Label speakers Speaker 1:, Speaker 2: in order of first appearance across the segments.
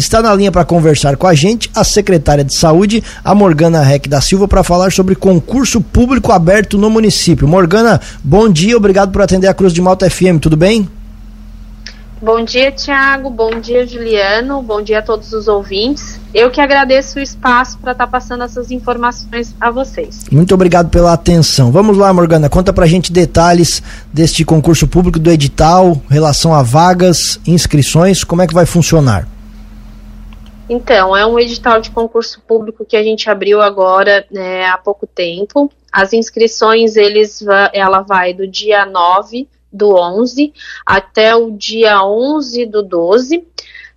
Speaker 1: Está na linha para conversar com a gente a secretária de Saúde, a Morgana Rec da Silva, para falar sobre concurso público aberto no município. Morgana, bom dia, obrigado por atender a Cruz de Malta FM, tudo bem?
Speaker 2: Bom dia, Tiago. Bom dia, Juliano. Bom dia a todos os ouvintes. Eu que agradeço o espaço para estar tá passando essas informações a vocês.
Speaker 1: Muito obrigado pela atenção. Vamos lá, Morgana, conta pra gente detalhes deste concurso público do edital, relação a vagas, inscrições, como é que vai funcionar?
Speaker 2: Então, é um edital de concurso público que a gente abriu agora né, há pouco tempo. As inscrições, eles, ela vai do dia 9 do 11 até o dia 11 do 12.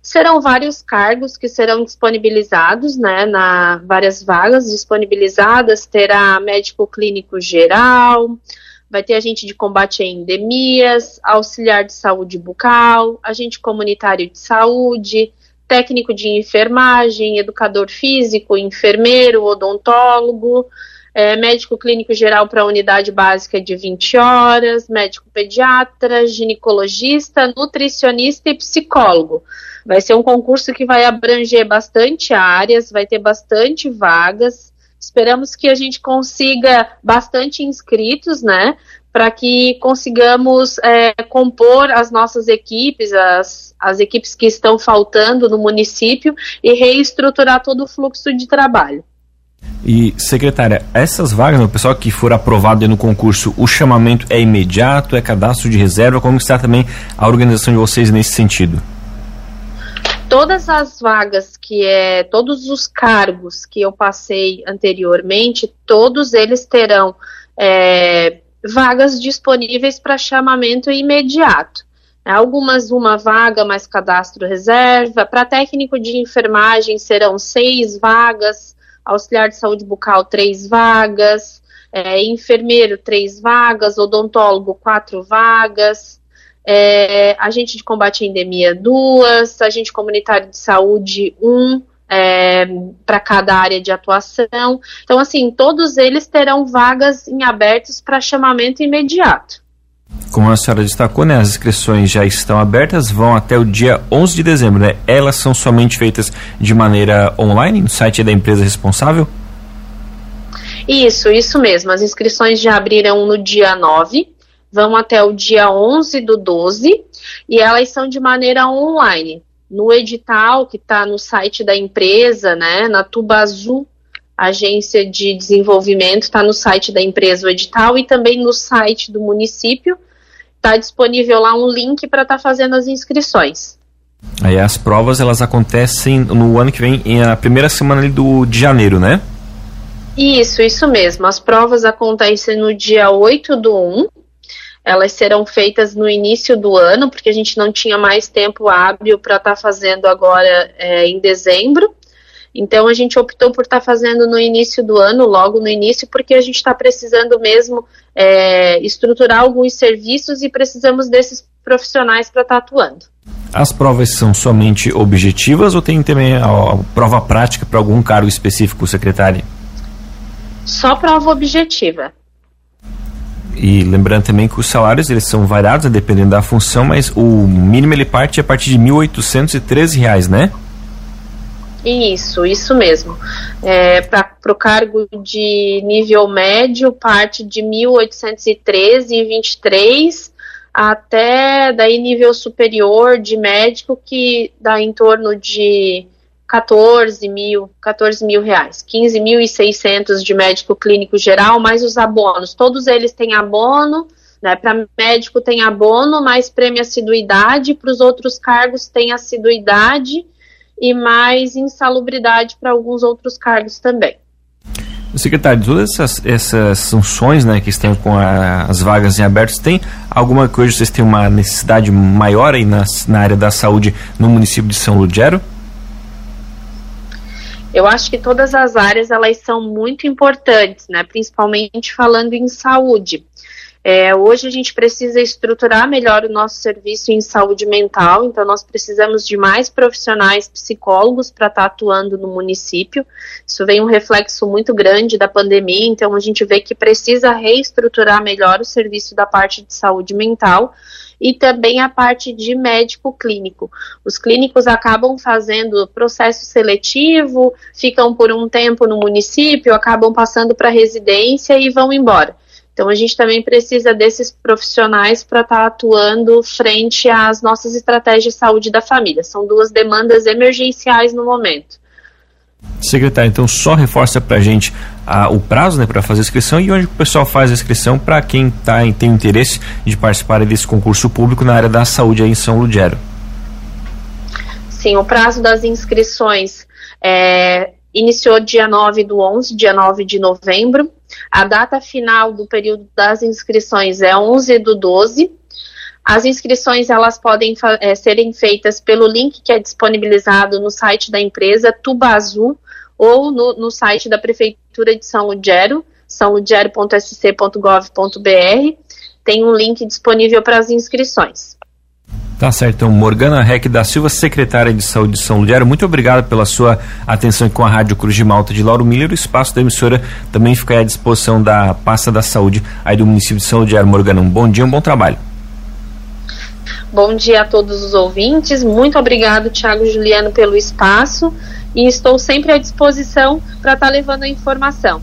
Speaker 2: Serão vários cargos que serão disponibilizados, né, na várias vagas disponibilizadas, terá médico clínico geral, vai ter agente de combate a endemias, auxiliar de saúde bucal, agente comunitário de saúde, técnico de enfermagem, educador físico, enfermeiro, odontólogo, é, médico clínico geral para unidade básica de 20 horas, médico pediatra, ginecologista, nutricionista e psicólogo. Vai ser um concurso que vai abranger bastante áreas, vai ter bastante vagas. Esperamos que a gente consiga bastante inscritos, né? Para que consigamos é, compor as nossas equipes, as, as equipes que estão faltando no município e reestruturar todo o fluxo de trabalho.
Speaker 3: E, secretária, essas vagas, o pessoal que for aprovado no concurso, o chamamento é imediato, é cadastro de reserva? Como está também a organização de vocês nesse sentido?
Speaker 2: Todas as vagas que é, todos os cargos que eu passei anteriormente, todos eles terão é, vagas disponíveis para chamamento imediato. Algumas uma vaga mais cadastro reserva. Para técnico de enfermagem serão seis vagas auxiliar de saúde bucal, três vagas, é, enfermeiro, três vagas, odontólogo, quatro vagas, é, agente de combate à endemia, duas, agente comunitário de saúde, um, é, para cada área de atuação. Então, assim, todos eles terão vagas em abertos para chamamento imediato.
Speaker 3: Como a senhora destacou, né, as inscrições já estão abertas, vão até o dia 11 de dezembro. Né? Elas são somente feitas de maneira online no site da empresa responsável?
Speaker 2: Isso, isso mesmo. As inscrições já abriram no dia 9, vão até o dia 11 do 12 e elas são de maneira online. No edital que está no site da empresa, né, na Tubazu, agência de desenvolvimento, está no site da empresa o edital e também no site do município está disponível lá um link para estar tá fazendo as inscrições.
Speaker 3: Aí as provas elas acontecem no ano que vem, na primeira semana do, de janeiro, né?
Speaker 2: Isso, isso mesmo. As provas acontecem no dia 8 do 1. Elas serão feitas no início do ano, porque a gente não tinha mais tempo hábil para estar tá fazendo agora é, em dezembro. Então a gente optou por estar tá fazendo no início do ano, logo no início, porque a gente está precisando mesmo é, estruturar alguns serviços e precisamos desses profissionais para estar tá atuando.
Speaker 3: As provas são somente objetivas ou tem também a, a prova prática para algum cargo específico, secretária?
Speaker 2: Só prova objetiva.
Speaker 3: E lembrando também que os salários eles são variados, né, dependendo da função, mas o mínimo ele parte a partir de 1.813 reais, né?
Speaker 2: Isso, isso mesmo. É, Para o cargo de nível médio, parte de 1813,23 até daí nível superior de médico que dá em torno de 14 mil, 14 mil reais, 15.600 de médico clínico geral, mais os abonos. Todos eles têm abono, né? Para médico tem abono, mais prêmio assiduidade, para os outros cargos tem assiduidade e mais insalubridade para alguns outros cargos também.
Speaker 3: Secretário, todas essas, essas funções né, que estão com a, as vagas em abertos, tem alguma coisa, vocês têm uma necessidade maior aí na, na área da saúde no município de São Ludgero?
Speaker 2: Eu acho que todas as áreas elas são muito importantes, né, principalmente falando em saúde. É, hoje a gente precisa estruturar melhor o nosso serviço em saúde mental, então nós precisamos de mais profissionais psicólogos para estar tá atuando no município. Isso vem um reflexo muito grande da pandemia, então a gente vê que precisa reestruturar melhor o serviço da parte de saúde mental e também a parte de médico clínico. Os clínicos acabam fazendo processo seletivo, ficam por um tempo no município, acabam passando para residência e vão embora. Então a gente também precisa desses profissionais para estar tá atuando frente às nossas estratégias de saúde da família. São duas demandas emergenciais no momento.
Speaker 3: Secretário, então só reforça para a gente ah, o prazo né, para fazer a inscrição e onde o pessoal faz a inscrição para quem tá, tem interesse de participar desse concurso público na área da saúde aí em São Ludgero.
Speaker 2: Sim, o prazo das inscrições é, iniciou dia 9 do 11, dia 9 de novembro. A data final do período das inscrições é 11 do 12. As inscrições elas podem é, serem feitas pelo link que é disponibilizado no site da empresa Tubazu ou no, no site da Prefeitura de São Lugero, sãolugero.sc.gov.br. Tem um link disponível para as inscrições.
Speaker 3: Tá certo, então Morgana Rec da Silva, secretária de Saúde de São Lugero, muito obrigado pela sua atenção com a Rádio Cruz de Malta de Lauro Miller. O espaço da emissora também fica à disposição da pasta da saúde aí do município de São Lugero. Morgana, um bom dia, um bom trabalho.
Speaker 2: Bom dia a todos os ouvintes. Muito obrigado, Tiago Juliano, pelo espaço e estou sempre à disposição para estar tá levando a informação.